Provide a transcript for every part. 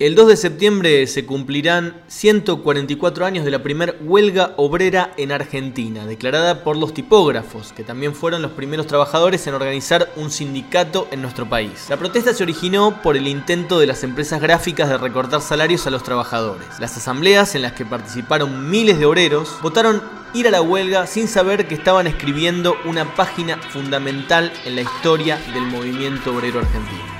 El 2 de septiembre se cumplirán 144 años de la primer huelga obrera en Argentina, declarada por los tipógrafos, que también fueron los primeros trabajadores en organizar un sindicato en nuestro país. La protesta se originó por el intento de las empresas gráficas de recortar salarios a los trabajadores. Las asambleas en las que participaron miles de obreros votaron ir a la huelga sin saber que estaban escribiendo una página fundamental en la historia del movimiento obrero argentino.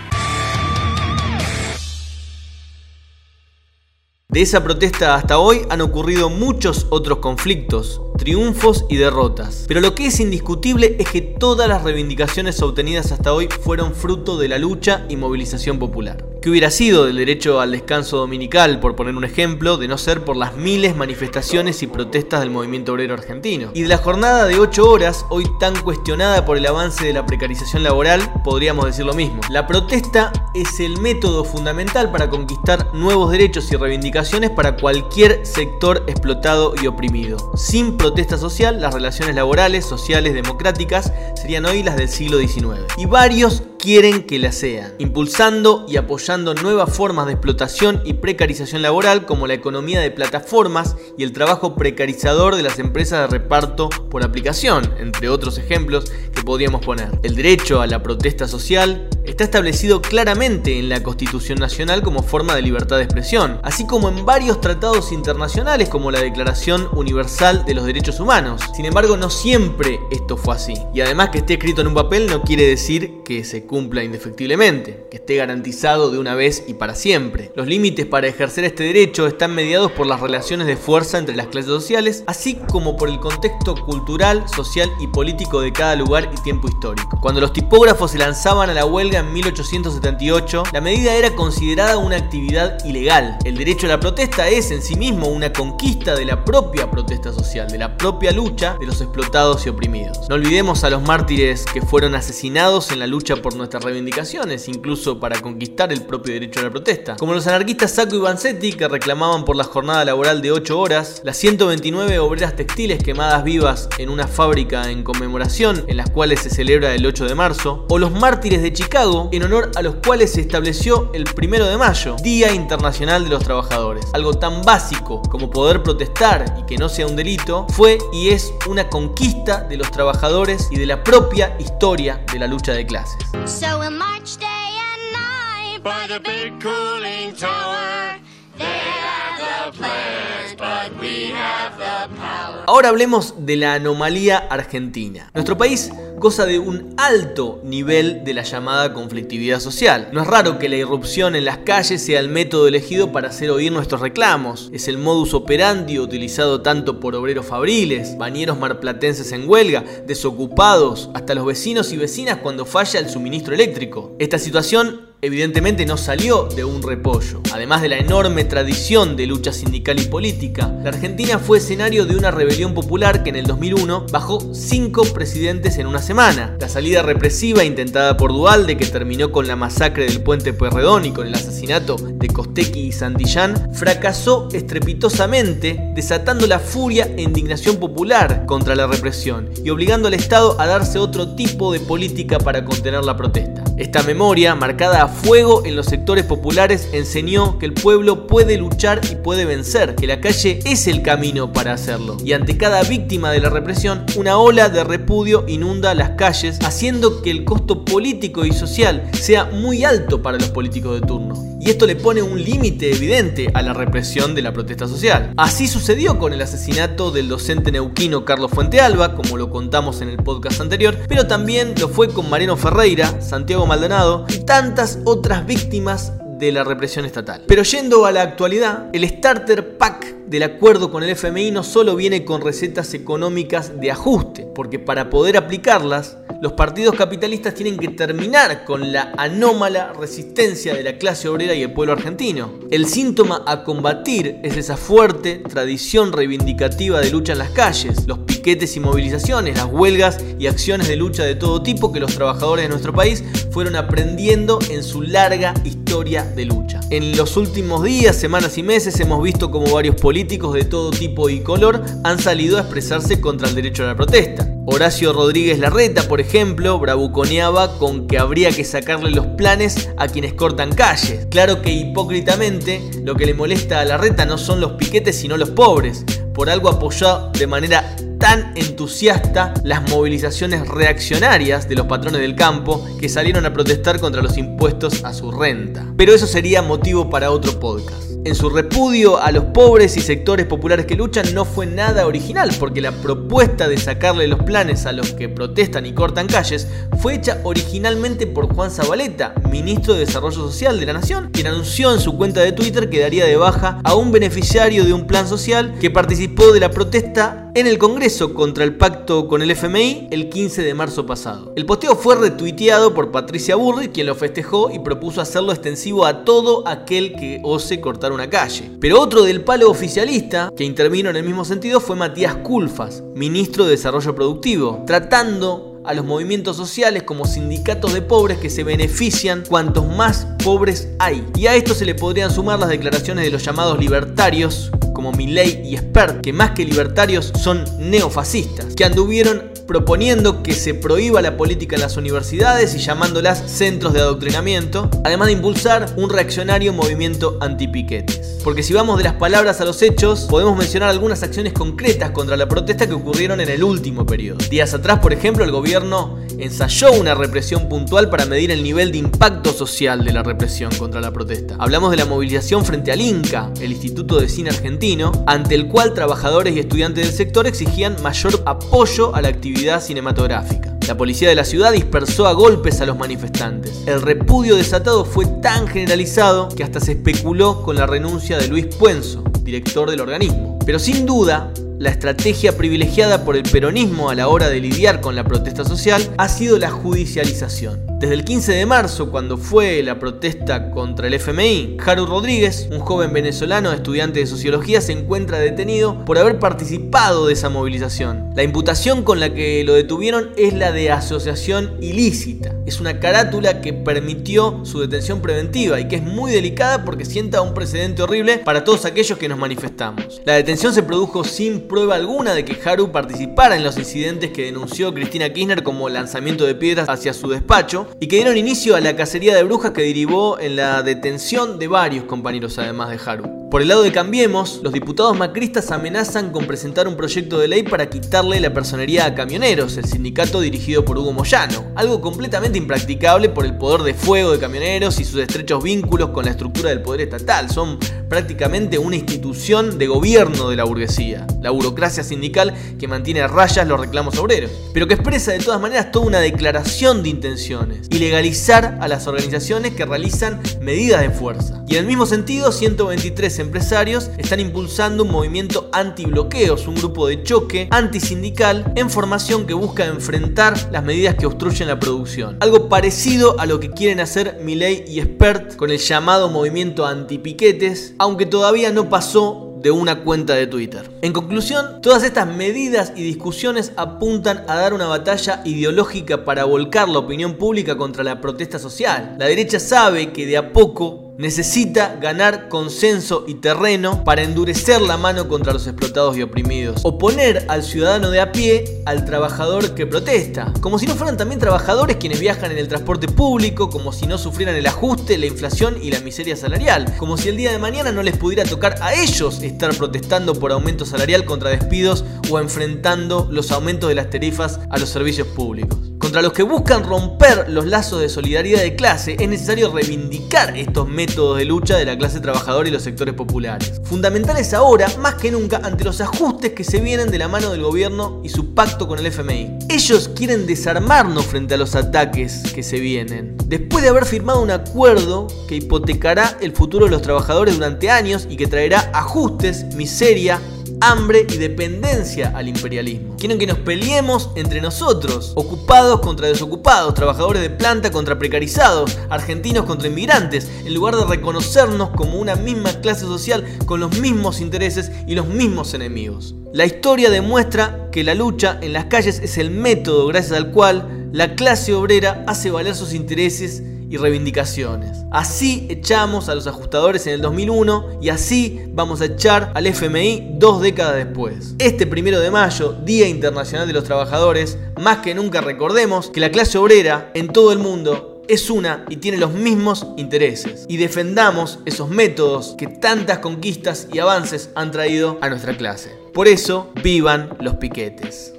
De esa protesta hasta hoy han ocurrido muchos otros conflictos, triunfos y derrotas. Pero lo que es indiscutible es que todas las reivindicaciones obtenidas hasta hoy fueron fruto de la lucha y movilización popular. ¿Qué hubiera sido del derecho al descanso dominical, por poner un ejemplo, de no ser por las miles manifestaciones y protestas del movimiento obrero argentino? Y de la jornada de 8 horas, hoy tan cuestionada por el avance de la precarización laboral, podríamos decir lo mismo. La protesta es el método fundamental para conquistar nuevos derechos y reivindicaciones para cualquier sector explotado y oprimido. Sin protesta social, las relaciones laborales, sociales, democráticas serían hoy las del siglo XIX. Y varios quieren que la sean, impulsando y apoyando nuevas formas de explotación y precarización laboral como la economía de plataformas y el trabajo precarizador de las empresas de reparto por aplicación, entre otros ejemplos que podríamos poner. El derecho a la protesta social está establecido claramente en la Constitución Nacional como forma de libertad de expresión, así como en varios tratados internacionales como la Declaración Universal de los Derechos Humanos. Sin embargo, no siempre esto fue así. Y además que esté escrito en un papel no quiere decir que se cumpla indefectiblemente, que esté garantizado de una vez y para siempre. Los límites para ejercer este derecho están mediados por las relaciones de fuerza entre las clases sociales, así como por el contexto cultural, social y político de cada lugar y tiempo histórico. Cuando los tipógrafos se lanzaban a la huelga en 1878, la medida era considerada una actividad ilegal. El derecho a la protesta es en sí mismo una conquista de la propia protesta social, de la propia lucha de los explotados y oprimidos. No olvidemos a los mártires que fueron asesinados en la lucha por nuestras reivindicaciones, incluso para conquistar el propio derecho a la protesta. Como los anarquistas Sacco y Vanzetti, que reclamaban por la jornada laboral de 8 horas, las 129 obreras textiles quemadas vivas en una fábrica en conmemoración, en las cuales se celebra el 8 de marzo, o los mártires de Chicago, en honor a los cuales se estableció el 1 de mayo, Día Internacional de los Trabajadores. Algo tan básico como poder protestar y que no sea un delito, fue y es una conquista de los trabajadores y de la propia historia de la lucha de clases. So we'll march day and night by the big cooling tower. They have the plans, but we have the power. Ahora hablemos de la anomalía argentina. Nuestro país goza de un alto nivel de la llamada conflictividad social. No es raro que la irrupción en las calles sea el método elegido para hacer oír nuestros reclamos. Es el modus operandi utilizado tanto por obreros fabriles, bañeros marplatenses en huelga, desocupados, hasta los vecinos y vecinas cuando falla el suministro eléctrico. Esta situación evidentemente no salió de un repollo. Además de la enorme tradición de lucha sindical y política, la Argentina fue escenario de una rebelión popular que en el 2001 bajó cinco presidentes en una La salida represiva intentada por Dualde, que terminó con la masacre del puente Pueyrredón y con el asesinato de Costequi y Santillán, fracasó estrepitosamente, desatando la furia e indignación popular contra la represión y obligando al Estado a darse otro tipo de política para contener la protesta. Esta memoria, marcada a fuego en los sectores populares, enseñó que el pueblo puede luchar y puede vencer, que la calle es el camino para hacerlo. Y ante cada víctima de la represión, una ola de repudio inunda las calles, haciendo que el costo político y social sea muy alto para los políticos de turno. Y esto le pone un límite evidente a la represión de la protesta social. Así sucedió con el asesinato del docente neuquino Carlos Fuentealba, como lo contamos en el podcast anterior, pero también lo fue con Mariano Ferreira, Santiago Maldonado y tantas otras víctimas de la represión estatal. Pero yendo a la actualidad, el Starter Pack del acuerdo con el FMI no solo viene con recetas económicas de ajuste, porque para poder aplicarlas, los partidos capitalistas tienen que terminar con la anómala resistencia de la clase obrera y el pueblo argentino. El síntoma a combatir es esa fuerte tradición reivindicativa de lucha en las calles, los piquetes y movilizaciones, las huelgas y acciones de lucha de todo tipo que los trabajadores de nuestro país fueron aprendiendo en su larga historia de lucha. En los últimos días, semanas y meses hemos visto como varios políticos de todo tipo y color han salido a expresarse contra el derecho a la protesta. Horacio Rodríguez Larreta, por ejemplo, bravuconeaba con que habría que sacarle los planes a quienes cortan calles. Claro que hipócritamente lo que le molesta a Larreta no son los piquetes sino los pobres. Por algo apoyó de manera tan entusiasta las movilizaciones reaccionarias de los patrones del campo que salieron a protestar contra los impuestos a su renta. Pero eso sería motivo para otro podcast. En su repudio a los pobres y sectores populares que luchan no fue nada original, porque la propuesta de sacarle los planes a los que protestan y cortan calles fue hecha originalmente por Juan Zabaleta, ministro de Desarrollo Social de la Nación, quien anunció en su cuenta de Twitter que daría de baja a un beneficiario de un plan social que participó de la protesta en el Congreso contra el pacto con el FMI el 15 de marzo pasado. El posteo fue retuiteado por Patricia Burri, quien lo festejó y propuso hacerlo extensivo a todo aquel que ose cortar una calle. Pero otro del palo oficialista que intervino en el mismo sentido fue Matías Culfas, ministro de Desarrollo Productivo, tratando a los movimientos sociales como sindicatos de pobres que se benefician cuantos más pobres hay. Y a esto se le podrían sumar las declaraciones de los llamados libertarios como Milley y Spert, que más que libertarios son neofascistas, que anduvieron proponiendo que se prohíba la política en las universidades y llamándolas centros de adoctrinamiento, además de impulsar un reaccionario movimiento antipiquetes. Porque si vamos de las palabras a los hechos, podemos mencionar algunas acciones concretas contra la protesta que ocurrieron en el último periodo. Días atrás, por ejemplo, el gobierno ensayó una represión puntual para medir el nivel de impacto social de la represión contra la protesta. Hablamos de la movilización frente al INCA, el Instituto de Cine Argentino, ante el cual trabajadores y estudiantes del sector exigían mayor apoyo a la actividad cinematográfica. La policía de la ciudad dispersó a golpes a los manifestantes. El repudio desatado fue tan generalizado que hasta se especuló con la renuncia de Luis Puenzo, director del organismo. Pero sin duda, la estrategia privilegiada por el peronismo a la hora de lidiar con la protesta social ha sido la judicialización. Desde el 15 de marzo, cuando fue la protesta contra el FMI, Haru Rodríguez, un joven venezolano estudiante de sociología, se encuentra detenido por haber participado de esa movilización. La imputación con la que lo detuvieron es la de asociación ilícita. Es una carátula que permitió su detención preventiva y que es muy delicada porque sienta un precedente horrible para todos aquellos que nos manifestamos. La detención se produjo sin prueba alguna de que Haru participara en los incidentes que denunció Cristina Kirchner como lanzamiento de piedras hacia su despacho y que dieron inicio a la cacería de brujas que derivó en la detención de varios compañeros además de Haru. Por el lado de Cambiemos, los diputados macristas amenazan con presentar un proyecto de ley para quitarle la personería a camioneros, el sindicato dirigido por Hugo Moyano, algo completamente impracticable por el poder de fuego de camioneros y sus estrechos vínculos con la estructura del poder estatal. Son prácticamente una institución de gobierno de la burguesía, la burocracia sindical que mantiene a rayas los reclamos obreros, pero que expresa de todas maneras toda una declaración de intenciones y legalizar a las organizaciones que realizan medidas de fuerza. Y en el mismo sentido, 123 empresarios están impulsando un movimiento anti-bloqueos, un grupo de choque antisindical en formación que busca enfrentar las medidas que obstruyen la producción. Algo parecido a lo que quieren hacer Milei y Spert con el llamado movimiento anti-piquetes, aunque todavía no pasó de una cuenta de Twitter. En conclusión, todas estas medidas y discusiones apuntan a dar una batalla ideológica para volcar la opinión pública contra la protesta social. La derecha sabe que de a poco necesita ganar consenso y terreno para endurecer la mano contra los explotados y oprimidos. Oponer al ciudadano de a pie al trabajador que protesta. Como si no fueran también trabajadores quienes viajan en el transporte público, como si no sufrieran el ajuste, la inflación y la miseria salarial. Como si el día de mañana no les pudiera tocar a ellos estar protestando por aumento salarial contra despidos o enfrentando los aumentos de las tarifas a los servicios públicos. Contra los que buscan romper los lazos de solidaridad de clase es necesario reivindicar estos métodos de lucha de la clase trabajadora y los sectores populares. Fundamentales ahora, más que nunca, ante los ajustes que se vienen de la mano del gobierno y su pacto con el FMI. Ellos quieren desarmarnos frente a los ataques que se vienen. Después de haber firmado un acuerdo que hipotecará el futuro de los trabajadores durante años y que traerá ajustes, miseria, hambre y dependencia al imperialismo. Quieren que nos peleemos entre nosotros, ocupados contra desocupados, trabajadores de planta contra precarizados, argentinos contra inmigrantes, en lugar de reconocernos como una misma clase social con los mismos intereses y los mismos enemigos. La historia demuestra que la lucha en las calles es el método gracias al cual la clase obrera hace valer sus intereses y reivindicaciones. Así echamos a los ajustadores en el 2001 y así vamos a echar al FMI dos décadas después. Este primero de mayo, Día Internacional de los Trabajadores, más que nunca recordemos que la clase obrera en todo el mundo es una y tiene los mismos intereses. Y defendamos esos métodos que tantas conquistas y avances han traído a nuestra clase. Por eso, vivan los piquetes.